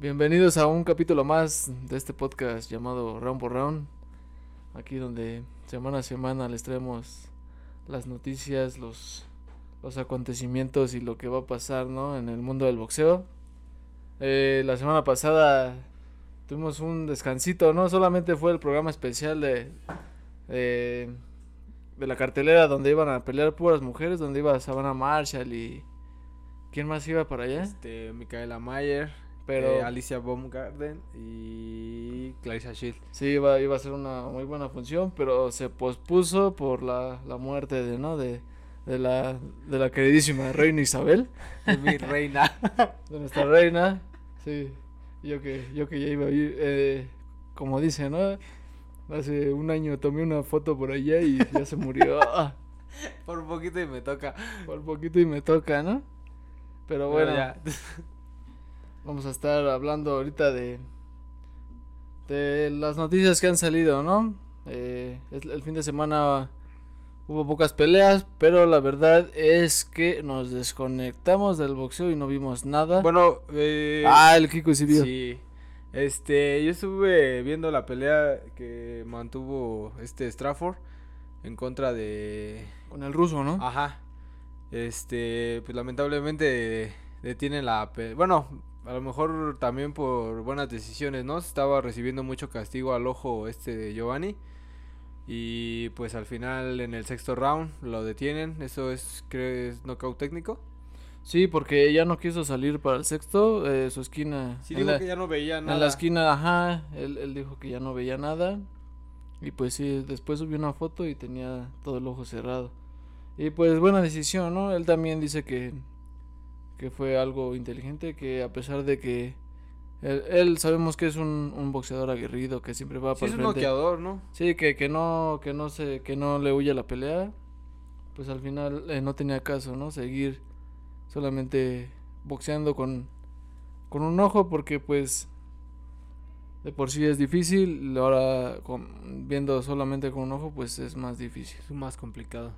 Bienvenidos a un capítulo más de este podcast llamado Round por Round. Aquí donde semana a semana les traemos las noticias, los, acontecimientos y lo que va a pasar ¿no? en el mundo del boxeo. Eh, la semana pasada tuvimos un descansito, no solamente fue el programa especial de, de, de la cartelera donde iban a pelear puras mujeres, donde iba Savannah Marshall y... ¿Quién más iba para allá? Este, Micaela Mayer, Pero eh, Alicia Baumgarten y Clarissa Shield. Sí, iba, iba a ser una muy buena función, pero se pospuso por la, la muerte de, ¿no? De, de, la, de la queridísima reina Isabel, Mi reina. de nuestra reina. Sí, yo que, yo que ya iba a ir, eh, como dice, ¿no? Hace un año tomé una foto por allá y ya se murió. Ah, Por un poquito y me toca. por poquito y me toca, ¿no? Pero bueno, ya. vamos a estar hablando ahorita de, de las noticias que han salido, ¿no? Eh, el, fin de semana hubo pocas peleas, pero la verdad es que nos desconectamos del boxeo y no vimos nada. Bueno, eh, ah, el Kiko sí vio. sí. Este, yo estuve viendo la pelea que mantuvo este Strafford en contra de Con el ruso, ¿no? Ajá. Este, pues lamentablemente detienen la... Bueno, a lo mejor también por buenas decisiones, ¿no? Estaba recibiendo mucho castigo al ojo este de Giovanni. Y pues al final en el sexto round lo detienen. Eso es, creo, es knockout técnico. Sí, porque ya no quiso salir para el sexto, eh, su esquina. Sí, en dijo la- que ya no veía nada. En la esquina, ajá, él, él dijo que ya no veía nada. Y pues sí, después subió una foto y tenía todo el ojo cerrado. Y pues buena decisión, ¿no? Él también dice que, que fue algo inteligente, que a pesar de que él, él sabemos que es un, un boxeador aguerrido, que siempre va Sí, para es un noqueador, ¿no? Sí, que, que no, que no se, que no le huye a la pelea. Pues al final eh, no tenía caso, ¿no? Seguir solamente boxeando con, con un ojo porque pues de por sí es difícil, ahora con- viendo solamente con un ojo pues es más difícil. Es más complicado.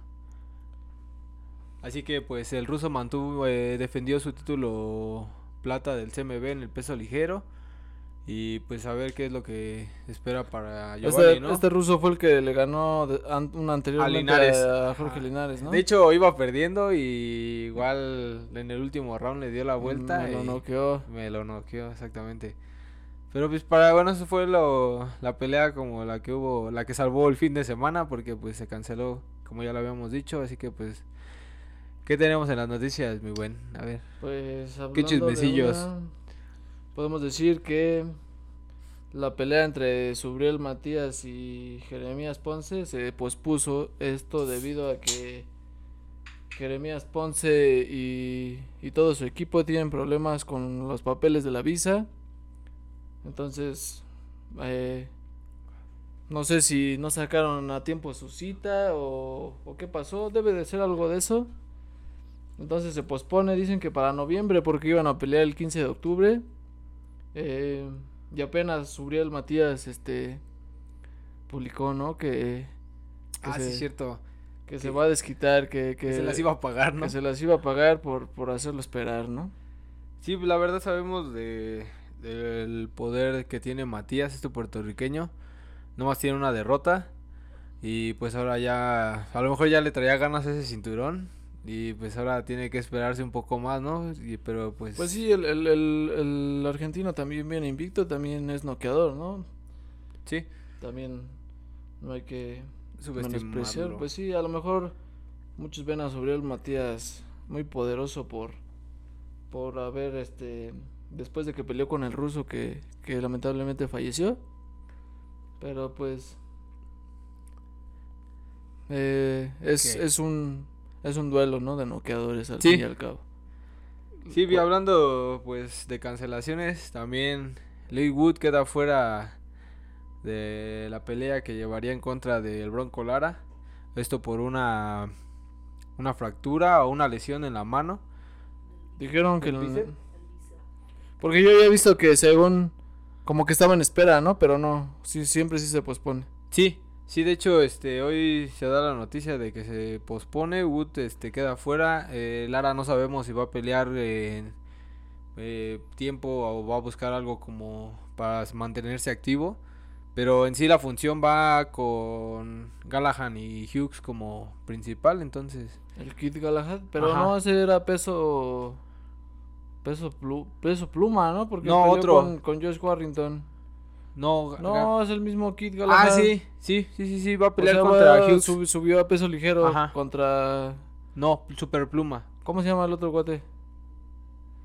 Así que pues el ruso mantuvo, eh, defendió su título plata del CMB en el peso ligero. Y pues a ver qué es lo que espera para Giovanni, Este, ¿no? este ruso fue el que le ganó an- un anteriormente Linares. a Jorge. Linares, ¿no? De hecho iba perdiendo y igual en el último round le dio la vuelta. Me lo noqueó. Me lo noqueó, exactamente. Pero pues para, bueno, eso fue lo, la pelea como la que hubo, la que salvó el fin de semana porque pues se canceló, como ya lo habíamos dicho, así que pues... ¿Qué tenemos en las noticias, mi buen? A ver. Pues hablando ¿Qué de chismecillos? una, podemos decir que la pelea entre Subriel Matías y Jeremías Ponce se pospuso esto debido a que Jeremías Ponce y, y todo su equipo tienen problemas con los papeles de la visa. Entonces, eh, no sé si no sacaron a tiempo su cita o, o qué pasó. Debe de ser algo de eso. Entonces se pospone, dicen que para noviembre porque iban a pelear el 15 de octubre. Eh, y apenas Subriel Matías este publicó, ¿no? Que, que Ah, se, sí, cierto. que se va a desquitar, que, que, Que se las iba a pagar, ¿no? que se las iba a pagar por, por hacerlo esperar, ¿no? Sí, la verdad sabemos de del poder que tiene Matías, este puertorriqueño. Nomás tiene una derrota. Y pues ahora ya, a lo mejor ya le traía ganas a ese cinturón. Y pues ahora tiene que esperarse un poco más, ¿no? Y, pero pues... Pues sí, el, el, el, el argentino también viene invicto, también es noqueador, ¿no? Sí, También no hay que menospreciar. Pues sí, a lo mejor muchos ven a Sobriel Matías muy poderoso por por haber este después de que peleó con el ruso que, que lamentablemente falleció. Pero pues eh, es, es un es un duelo, ¿no? De noqueadores al Sí. fin y al cabo. Sí, vi Cu- hablando pues de cancelaciones, también Lee Wood queda fuera de la pelea que llevaría en contra del Bronco Lara. Esto por una una fractura o una lesión en la mano. Dijeron que ¿El el- bíceps? porque yo había visto que según como que estaba en espera, ¿no? Pero no, sí siempre sí se pospone. Sí, sí, de hecho, este, hoy se da la noticia de que se pospone, Wood, este, queda fuera, eh, Lara no sabemos si va a pelear en, eh, tiempo o va a buscar algo como para mantenerse activo. Pero en sí la función va con Galahan y Hughes como principal, entonces. El Kid Galahad, pero no, ese era peso. Peso, peso pluma, ¿no? Porque no, otro. Con, Josh Warrington. No, no, es el mismo Kid Galahad. Ah, sí, sí, sí, sí, sí va a pelear contra Hughes. subió a peso ligero contra. No, super pluma. ¿Cómo se llama el otro guate?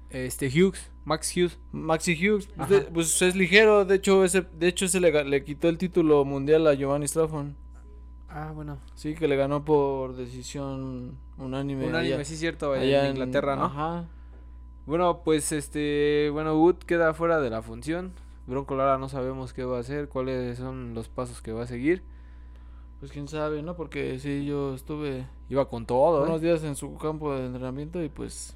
Este Hughes, Max Hughes. Maxi Hughes, pues es ligero, de hecho ese de hecho se le, le quitó el título mundial a Giovanni Straffon. Ah, bueno. Sí, que le ganó por decisión unánime. Unánime, sí, cierto, allá, en Inglaterra, ¿no? Ajá. Bueno, pues este, bueno, Wood queda fuera de la función. Bronco Lara no sabemos qué va a hacer, cuáles son los pasos que va a seguir. Pues quién sabe, ¿no? Porque sí, yo estuve... Iba con todo, Unos días en su campo de entrenamiento y pues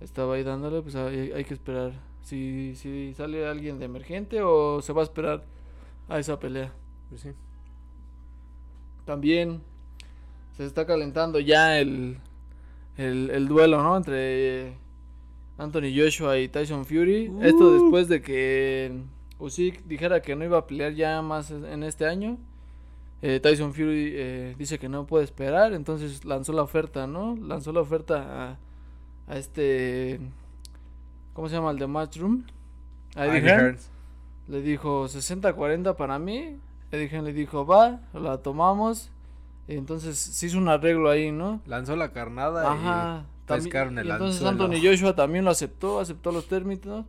estaba ahí dándole, pues hay, que esperar si, si sale alguien de emergente o se va a esperar a esa pelea. Pues sí. También se está calentando ya el, el, duelo, ¿no? Entre Anthony Joshua y Tyson Fury. Esto uh. después de que Usyk dijera que no iba a pelear ya más en este año. Eh, Tyson Fury eh, dice que no puede esperar, entonces lanzó la oferta, ¿no? Lanzó la oferta a, a este. ¿Cómo se llama? El de Matchroom. A Eddie, Le dijo 60-40 para mí. Eddie le dijo, va, la tomamos. Y entonces se hizo un arreglo ahí, ¿no? Lanzó la carnada Ajá, y, y entonces Anthony Joshua también lo aceptó, aceptó los términos.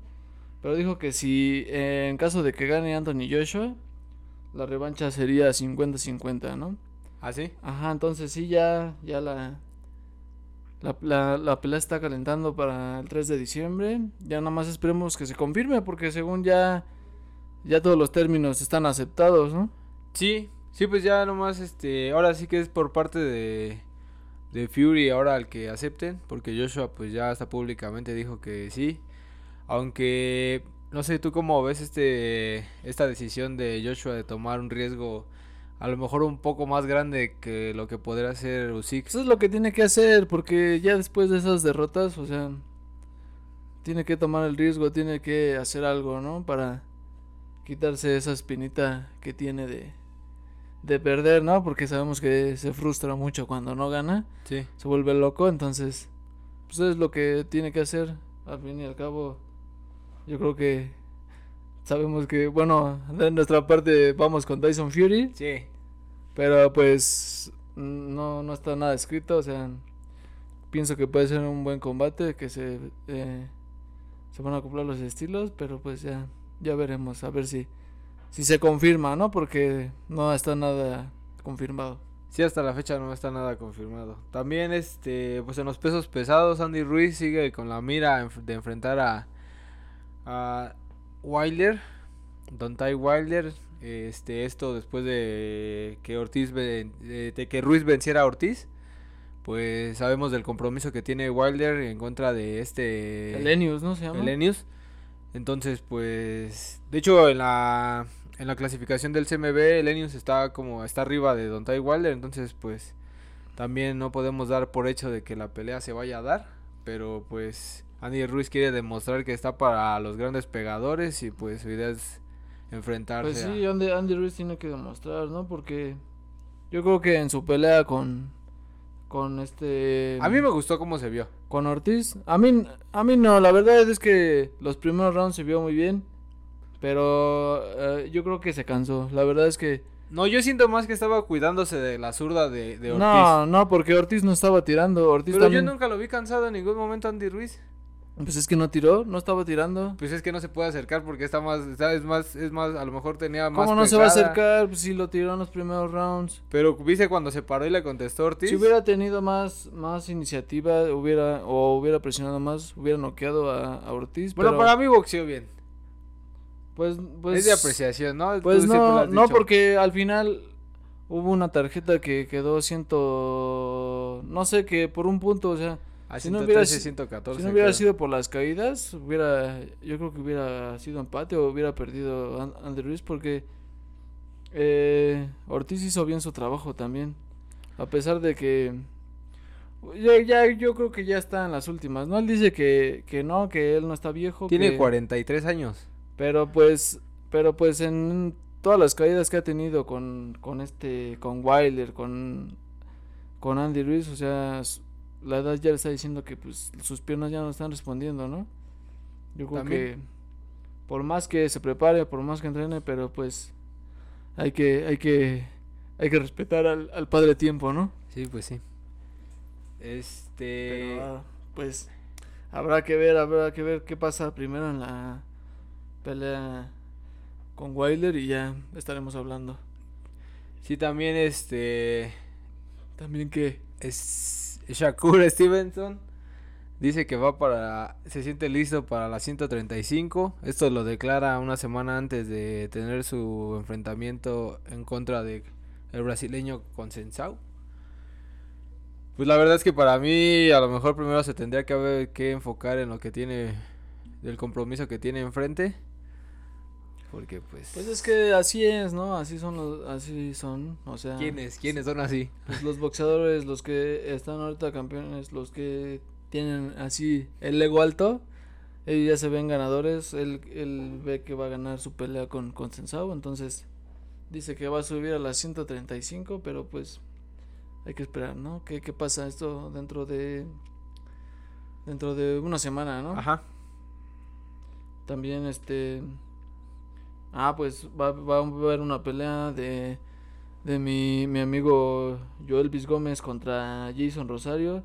Pero dijo que si eh, en caso de que gane Anthony Joshua, la revancha sería 50-50, ¿no? ¿Ah, sí? Ajá, entonces sí, ya, ya la, la, la, pelea está calentando para el 3 de diciembre. Ya nada más esperemos que se confirme porque según ya ya todos los términos están aceptados, ¿no? Sí, sí, pues ya nomás este, ahora sí que es por parte de de Fury ahora al que acepten, porque Joshua pues ya hasta públicamente dijo que sí. Aunque no sé tú cómo ves este esta decisión de Joshua de tomar un riesgo a lo mejor un poco más grande que lo que podría hacer Usyk. Eso es lo que tiene que hacer, porque ya después de esas derrotas, o sea, tiene que tomar el riesgo, tiene que hacer algo, ¿no? Para quitarse esa espinita que tiene de, de perder, ¿no? Porque sabemos que se frustra mucho cuando no gana. Sí. Se vuelve loco, entonces, pues es lo que tiene que hacer. Al fin y al cabo, yo creo que sabemos que, bueno, de nuestra parte vamos con Tyson Fury. Sí. Pero pues no, no está nada escrito, o sea, pienso que puede ser un buen combate, que se, eh, se van a acoplar los estilos, pero pues ya, ya veremos, a ver si, si se confirma, ¿no? Porque no está nada confirmado. Sí, hasta la fecha no está nada confirmado. También, este, pues en los pesos pesados, Andy Ruiz sigue con la mira de enfrentar a, a Wilder, Don Ty Wilder, este, esto después de que Ortiz de, que Ruiz venciera a Ortiz, pues sabemos del compromiso que tiene Wilder en contra de este Elenius, ¿no se llama? Elenius. Entonces, pues de hecho en la en la clasificación del CMB Elenius está como está arriba de Don Wilder, entonces pues también no podemos dar por hecho de que la pelea se vaya a dar, pero pues Andy Ruiz quiere demostrar que está para los grandes pegadores y pues su idea es enfrentarse. Pues sí, Andy, Ruiz tiene que demostrar, ¿no? Porque yo creo que en su pelea con con este A mí me gustó cómo se vio. Con Ortiz. A mí a mí no, la verdad es que los primeros rounds se vio muy bien, pero eh, yo creo que se cansó. La verdad es que no, yo siento más que estaba cuidándose de la zurda de, Ortiz. No, no, porque Ortiz no estaba tirando. Ortiz Pero yo nunca lo vi cansado en ningún momento Andy Ruiz. Pues es que no tiró, no estaba tirando. Pues es que no se puede acercar porque está más, es más, es más, a lo mejor tenía más. ¿Cómo no se va a acercar? Pues si lo tiró en los primeros rounds. Pero viste cuando se paró y le contestó Ortiz. Si hubiera tenido más, más iniciativa, hubiera, o hubiera presionado más, hubiera noqueado a, Ortiz. Bueno, para mí boxeó bien. Pues, pues. Es de apreciación, ¿no? Pues no, no, porque al final hubo una tarjeta que quedó ciento, no sé, que por un punto, o sea si no hubiera, 114, si no hubiera sido por las caídas, hubiera, yo creo que hubiera sido empate o hubiera perdido Andy Ruiz porque eh, Ortiz hizo bien su trabajo también. A pesar de que Ya, ya, yo creo que ya está en las últimas, ¿no? Él dice que, que no, que él no está viejo. Tiene que- 43 años. Pero pues, pero pues en todas las caídas que ha tenido con, con este, con Wilder, con, con Andy Ruiz, o sea, la edad ya le está diciendo que pues sus piernas ya no están respondiendo, ¿no? Yo creo También. que por más que se prepare, por más que entrene, pero pues hay que, hay que, hay que respetar al, al padre tiempo, ¿no? Sí, pues sí. Este. Pero ah, pues habrá que ver, habrá que ver qué pasa primero en la pelea con Wilder y ya estaremos hablando. Sí, también este. También que Es Shakur Stevenson. Dice que va para. Se siente listo para la 135. Esto lo declara una semana antes de tener su enfrentamiento en contra de el brasileño Consensau. Pues la verdad es que para mí a lo mejor primero se tendría que haber que enfocar en lo que tiene del compromiso que tiene enfrente. Porque pues pues es que así es, ¿no? Así son los, así son, o sea, ¿quiénes quiénes son así? pues, los boxeadores, los que están ahorita campeones, los que tienen así el ego alto, ellos ya se ven ganadores, él, él ve que va a ganar su pelea con con Sensao, entonces dice que va a subir a las 135, pero pues hay que esperar, ¿no? ¿Qué, qué pasa esto dentro de dentro de una semana, ¿no? Ajá. También este ah pues va, va a haber una pelea de de mi, mi amigo Joelvis Gómez contra Jason Rosario,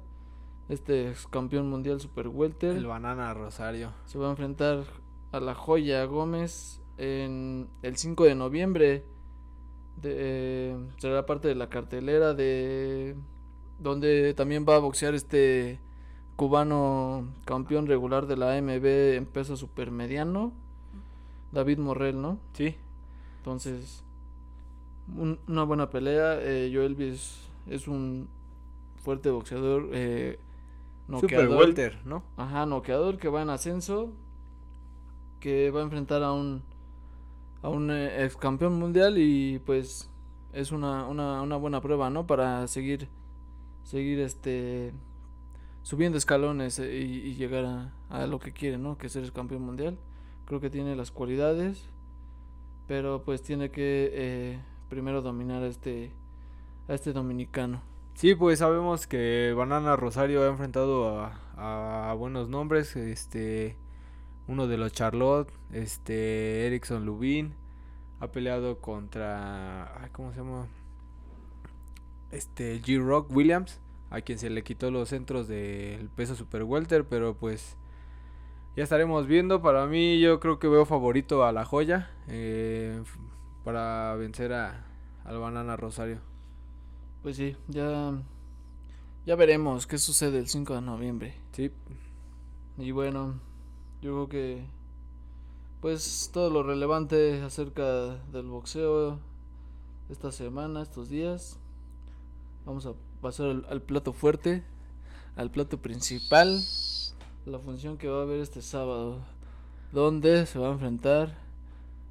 este ex campeón mundial super welter. El banana Rosario. Se va a enfrentar a la joya Gómez en el 5 de noviembre. De, eh, será parte de la cartelera de donde también va a boxear este cubano campeón regular de la AMB en peso supermediano, David Morrell, ¿no? Sí. Entonces, un- una buena pelea. Eh, Joelvis es un fuerte boxeador. Eh, Super welter, ¿no? Ajá, noqueador que va en ascenso. Que va a enfrentar a un a un eh, ex campeón mundial y pues es una, una, una buena prueba, ¿no? Para seguir seguir este subiendo escalones eh, y, y llegar a, a lo que quiere, ¿no? Que es ser campeón mundial. Creo que tiene las cualidades, pero pues tiene que eh, primero dominar a este a este dominicano. Sí, pues sabemos que Banana Rosario ha enfrentado a, a buenos nombres, este uno de los Charlotte, este Erickson Lubin, ha peleado contra ¿cómo se llama? Este G Rock Williams, a quien se le quitó los centros del peso super welter, pero pues ya estaremos viendo. Para mí yo creo que veo favorito a la joya eh, para vencer a al Banana Rosario. Pues sí, ya ya veremos qué sucede el 5 de noviembre. Sí, Y bueno, yo creo que pues todo lo relevante acerca del boxeo esta semana, estos días. Vamos a pasar al, al plato fuerte, al plato principal, la función que va a haber este sábado, donde se va a enfrentar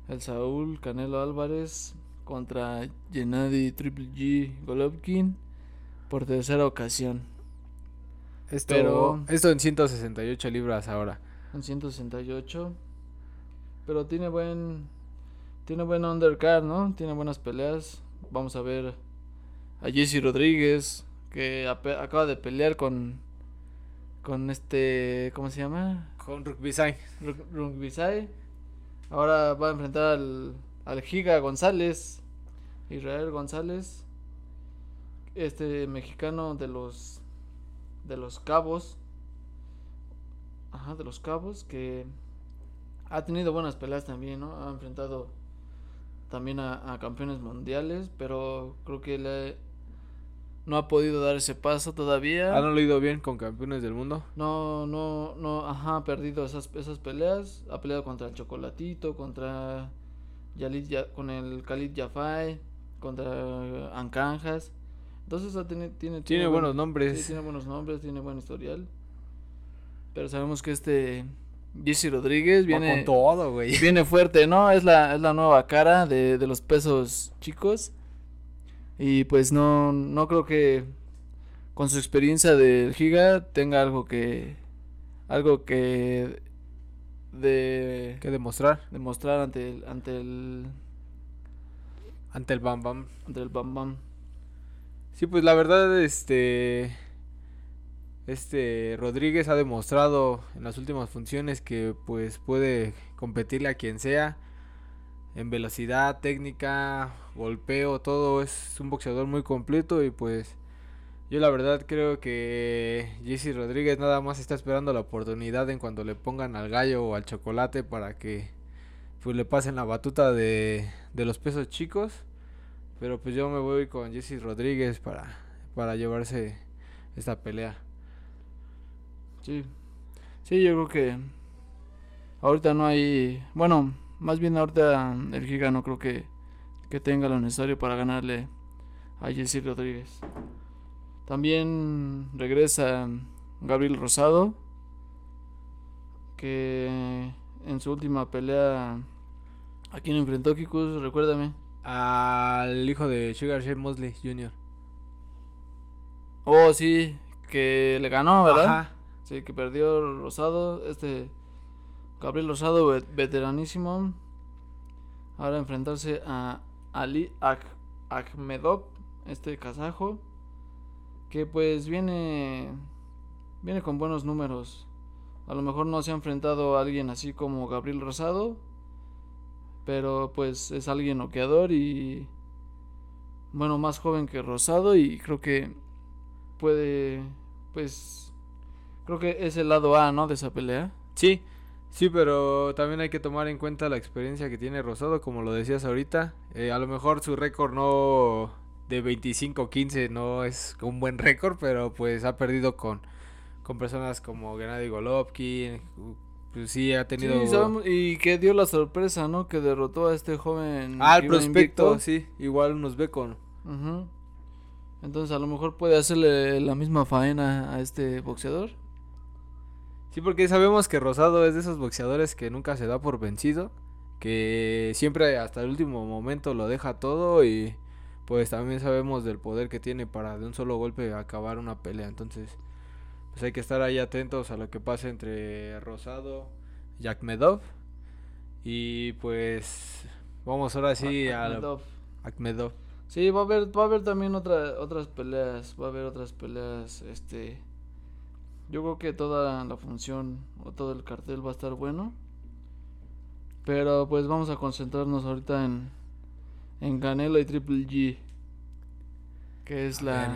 el Saúl Canelo Álvarez contra Gennady Triple G Golovkin por tercera ocasión. Esto, Pero- esto en 168 libras ahora. En 168. Pero tiene buen. Tiene buen undercard, ¿no? Tiene buenas peleas. Vamos a ver a Jesse Rodríguez. Que acaba de pelear con. Con este. ¿Cómo se llama? Con Rugby Sai. Ru- Rungvisai. Ahora va a enfrentar al, al Giga González. Israel González. Este mexicano de los. De los cabos. Ajá, de los cabos. Que ha tenido buenas peleas también, ¿no? Ha enfrentado también a, a campeones mundiales. Pero creo que le, no ha podido dar ese paso todavía. ¿Han leído bien con campeones del mundo? No, no, no, ajá, ha perdido esas, esas peleas. Ha peleado contra el Chocolatito, contra Yalit, Ya- con el Khalid Jafai, contra Ancanjas. Entonces tiene, Tiene buen- buenos nombres. sí, tiene buenos nombres, tiene buen historial. Pero sabemos que este Jesse Rodríguez Va viene, con todo, güey. viene fuerte, ¿no? Es la, es la nueva cara de, de los pesos chicos. Y pues no, no creo que con su experiencia del Giga tenga algo que algo que de que demostrar. demostrar ante el ante el ante el Bam Bam. ante el Bam Bam. Sí pues la verdad este este Rodríguez ha demostrado en las últimas funciones que pues puede competirle a quien sea en velocidad, técnica, golpeo, todo es un boxeador muy completo y pues yo la verdad creo que Jesse Rodríguez nada más está esperando la oportunidad en cuando le pongan al gallo o al chocolate para que pues le pasen la batuta de, de los pesos chicos. Pero pues yo me voy con Jesse Rodríguez para, para llevarse esta pelea. Sí. Sí, yo creo que ahorita no hay, bueno, más bien ahorita el Giga no creo que, que tenga lo necesario para ganarle a Jesse Rodríguez. También regresa Gabriel Rosado, que en su última pelea, ¿a quién enfrentó Kikus? Recuérdame. Al hijo de Sugar Shane Mosley Jr. Oh, sí, que le ganó, ¿verdad? Sí, que perdió Rosado. Este Gabriel Rosado, veteranísimo. Ahora enfrentarse a Ali Akhmedov, este kazajo que pues viene viene con buenos números. A lo mejor no se ha enfrentado a alguien así como Gabriel Rosado, pero pues es alguien noqueador y bueno, más joven que Rosado y creo que puede pues creo que es el lado A, ¿no? de esa pelea. Sí. Sí, pero también hay que tomar en cuenta la experiencia que tiene Rosado, como lo decías ahorita. Eh, a lo mejor su récord no de 25-15 no es un buen récord, pero pues ha perdido con, con personas como Gennady Golovkin. Pues sí, ha tenido. y que dio la sorpresa, ¿no? Que derrotó a este joven. Ah, el prospecto, sí, igual nos ve con. Entonces a lo mejor puede hacerle la misma faena a este boxeador. Sí, porque sabemos que Rosado es de esos boxeadores que nunca se da por vencido. Que siempre hasta el último momento lo deja todo y pues también sabemos del poder que tiene para de un solo golpe acabar una pelea. Entonces, pues hay que estar ahí atentos a lo que pase entre Rosado y Akmedov. Y pues vamos ahora sí a Akmedov. Sí, va a haber va a haber también otra, otras peleas, va a haber otras peleas este yo creo que toda la función o todo el cartel va a estar bueno. Pero pues vamos a concentrarnos ahorita en en Canelo y Triple G. Que es la.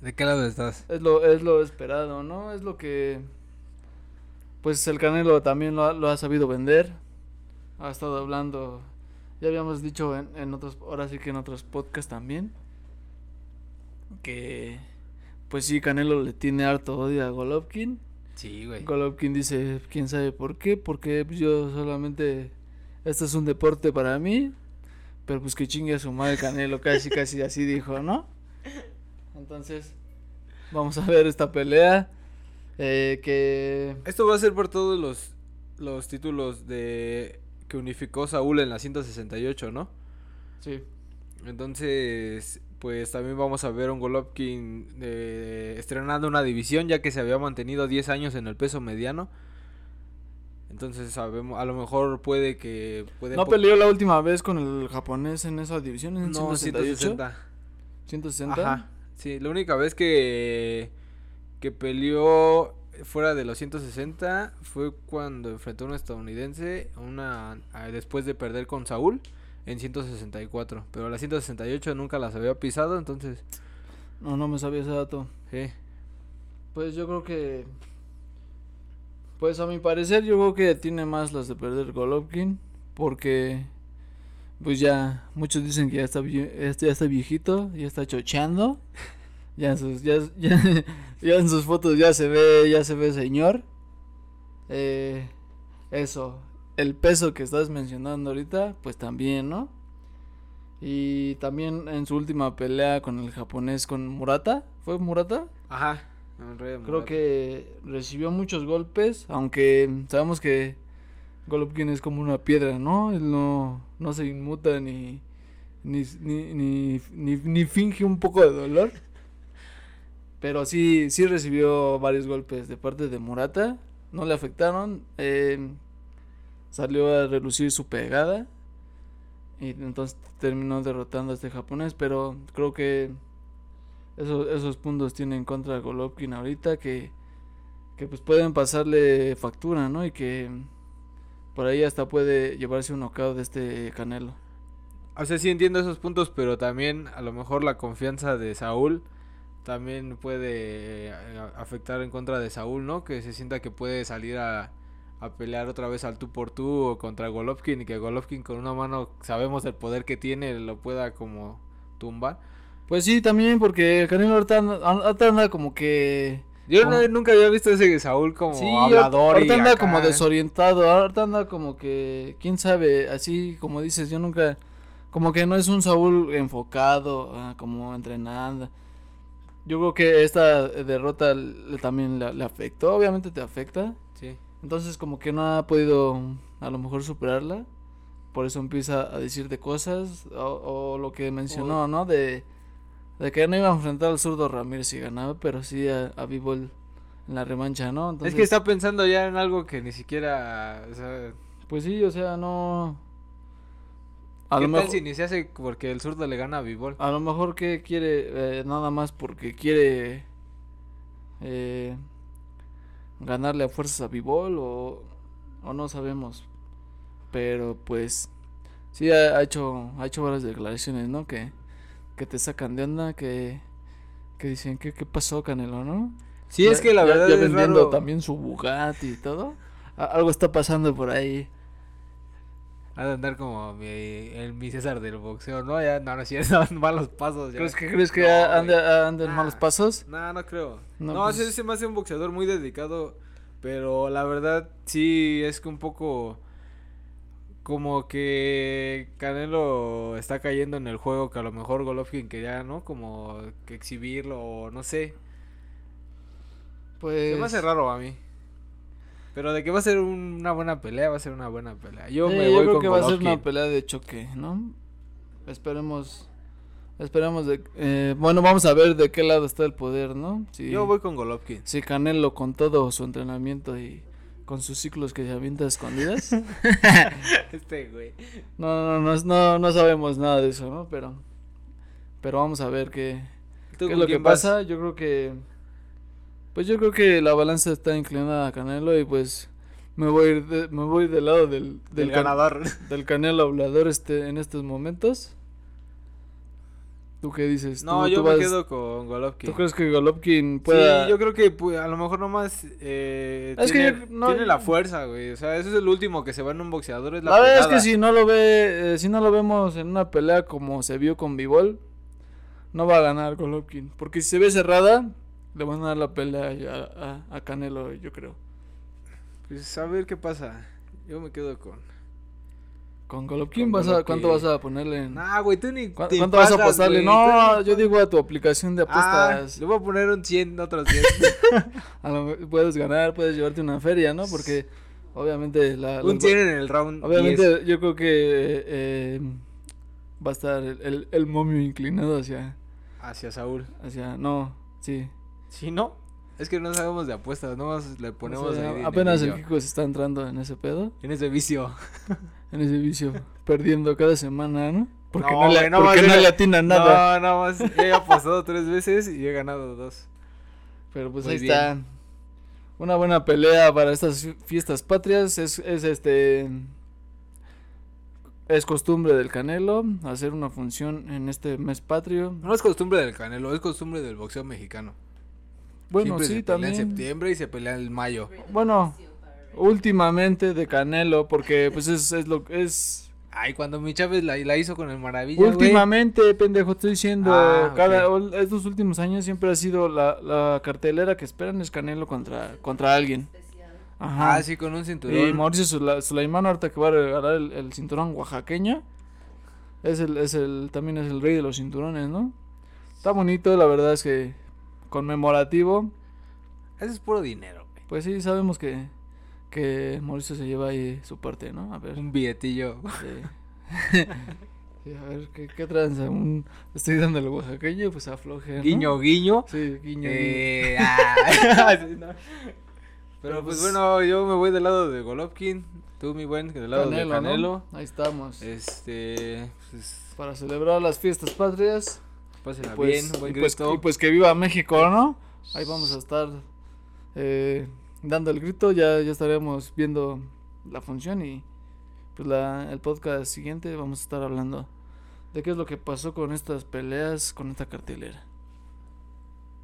¿De qué lado estás? Es lo, es lo esperado, ¿no? Es lo que. Pues el Canelo también lo ha, lo ha sabido vender. Ha estado hablando. Ya habíamos dicho en, en otros. Ahora sí que en otros podcasts también. Que. Pues sí, Canelo le tiene harto odio a Golovkin. Sí, güey. Golovkin dice, quién sabe por qué, porque yo solamente, este es un deporte para mí, pero pues que chingue a su madre Canelo, casi, casi así dijo, ¿no? Entonces, vamos a ver esta pelea. Eh, que. Esto va a ser por todos los, los títulos de que unificó Saúl en la 168, ¿no? Sí. Entonces, pues también vamos a ver un Golovkin eh, estrenando una división, ya que se había mantenido 10 años en el peso mediano. Entonces sabemos, a lo mejor puede que... Puede ¿No peleó la última vez con el japonés en esa división? ¿En no, 160. 160. Ajá. Sí, la única vez que, que peleó fuera de los 160 fue cuando enfrentó a un estadounidense una después de perder con Saúl en 164. Pero la 168 nunca las había pisado, entonces... No, no me sabía ese dato. Sí. Pues yo creo que pues a mi parecer yo creo que tiene más las de perder Golovkin porque pues ya muchos dicen que ya está ya está viejito, ya está chocheando. Ya en sus ya, ya, en sus fotos ya se ve ya se ve señor. Eh, eso, el peso que estás mencionando ahorita, pues también, ¿no? Y también en su última pelea con el japonés con Murata, ¿fue Murata? Ajá. Creo que recibió muchos golpes, aunque sabemos que Golovkin es como una piedra, ¿no? Él no, no se inmuta ni ni, ni, ni, ni, finge un poco de dolor. pero sí, sí recibió varios golpes de parte de Murata. No le afectaron. eh, salió a relucir su pegada. Y entonces terminó derrotando a este japonés. Pero creo que esos, esos puntos tienen contra Golovkin ahorita que, que pues pueden pasarle factura, ¿no? Y que por ahí hasta puede llevarse un knockout de este Canelo. O sea, sí entiendo esos puntos, pero también a lo mejor la confianza de Saúl también puede eh, afectar en contra de Saúl, ¿no? Que se sienta que puede salir a, a pelear otra vez al tú por tú o contra Golovkin y que Golovkin con una mano sabemos el poder que tiene lo pueda como tumbar. Pues sí, también porque Canelo ahorita anda, como que... Yo Como- no- nunca había visto ese Saúl como Sí, hablador ahorita y anda acá. como desorientado, ahorita anda como que, quién sabe, así como dices, yo nunca, como que no es un Saúl enfocado, ah, como entrenando. Yo creo que esta derrota le- también le, le afectó, obviamente te afecta, Sí. Entonces como que no ha podido a lo mejor superarla, por eso empieza a decir de cosas, o, o lo que mencionó, ¿no? De, de que no iba a enfrentar al zurdo Ramírez si ganaba, pero sí a, a Bivol en la revancha, ¿no? Es que está pensando ya en algo que ni siquiera, o sea, Pues sí, o sea, no. A ¿qué lo, tal mejor, si ni se hace porque el zurdo le gana a a lo mejor que quiere, eh, nada más porque quiere eh, ganarle a fuerzas a Bivol o, o no sabemos. Pero pues sí ha, ha hecho ha hecho varias declaraciones, ¿no? Que, que te sacan de onda, que, que dicen que qué pasó Canelo, ¿no? Sí, es Ya- que la ya- verdad ya es vendiendo raro. también su Bugatti y todo. Algo está pasando por ahí. Ha de andar como mi, el mi César del boxeo, ¿no? Ya, no, no, son malos pasos. Ya. ¿Crees que, crees que No, anda, anda Nah. malos pasos? No, no creo. No, No, pues- ese se me hace un boxeador muy dedicado, pero la verdad sí es que un poco como que Canelo está cayendo en el juego que a lo mejor Golovkin quería, ¿no? Como que exhibirlo o no sé. Pues. Se me hace raro a mí. Pero de que va a ser un- una buena pelea, va a ser una buena pelea. Yo Sí, me yo voy creo con que va a ser una pelea de choque, ¿no? Esperemos. Esperemos de. eh, bueno, vamos a ver de qué lado está el poder, ¿no? Si, Yo voy con Golovkin. si Canelo con todo su entrenamiento y con sus ciclos que se avienta a escondidas. este güey. no, no, no, no, no sabemos nada de eso, ¿no? Pero. Pero vamos a ver qué, ¿Tú ¿Qué es lo que vas? pasa? Yo creo que. Pues yo creo que la balanza está inclinada a Canelo y pues. Me voy a ir, de- me voy del lado del, ganador. del Canelo hablador este, en estos momentos. ¿Tú qué dices? No, ¿Tú- yo tú me vas- quedo con Golovkin. ¿Tú crees que Golovkin pueda.? Sí, yo creo que pu- a lo mejor nomás eh, Es que tiene, yo- no- tiene la fuerza, güey. O sea, eso es el último que se va en un boxeador, es la, La verdad es que si no lo ve, eh, si no lo vemos en una pelea como se vio con Bivol, no va a ganar Golovkin. Porque si se ve cerrada, le van a dar la pelea ya a, a Canelo, yo creo. Pues a ver qué pasa. Yo me quedo con... Con Golovkin, vas a, ¿cuánto vas a ponerle? Nah, güey, tú ni ¿Cuá- te ¿Cuánto vas a güey, No, ni- yo digo a tu aplicación de Ah, apuestas. le voy a poner un 100, otros 100. A lo puedes ganar, puedes llevarte una feria, ¿no? Porque obviamente la, un los- 100 en el round obviamente 10. yo creo que eh, va a estar el, el, el momio inclinado hacia Hacia Saúl. hacia no, sí. Si no, es que no sabemos de apuestas, no le ponemos O sea, ahí apenas el. Kiko se está entrando en ese pedo, En ese vicio. en ese vicio, perdiendo cada semana, ¿no? Porque No, no, le, no porque no le atina nada. No, nada más. Yo he apostado tres veces y he ganado dos. Pero pues Muy ahí bien. está. Una buena pelea para estas fi- fiestas patrias. Es, es este. Es costumbre del Canelo hacer una función en este mes patrio. No es costumbre del Canelo, es costumbre del boxeo mexicano. Bueno, Siempre sí, se pelea también. en septiembre y se pelea en mayo. Bueno, últimamente de Canelo, porque pues es, es lo que es. Ay, cuando mi Chávez la, la hizo con el Maravilla. Últimamente, pendejo, estoy diciendo. Ah, cada, ok. Estos últimos años siempre ha sido la, la cartelera que esperan es Canelo contra, contra alguien. Ajá. Ah, sí, con un cinturón. Y Mauricio Sula- Sulaimán ahorita que va a regalar el, el cinturón oaxaqueño. Es el, es el, también es el rey de los cinturones, ¿no? Está bonito, la verdad es que conmemorativo. Eso es puro dinero, güey. Pues sí, sabemos que, que Mauricio se lleva ahí su parte, ¿no? A ver. Un billetillo. sí. Sí, a ver, ¿qué, qué tranza? Un, estoy dando el oaxaqueño, pues afloje. ¿no? Guiño, guiño. Sí, guiño. Eh, ah, sí, no. Pero pues pues- bueno, yo me voy del lado de Golovkin, tú mi buen, del lado Canelo, de Canelo. ¿no? Ahí estamos. Este, pues, Para celebrar las fiestas patrias. Pásenla Pues, bien, buen y, pues, y pues que viva México, ¿no? Ahí vamos a estar eh, dando el grito, ya, ya estaremos viendo la función y pues la, el podcast siguiente vamos a estar hablando de qué es lo que pasó con estas peleas, con esta cartelera.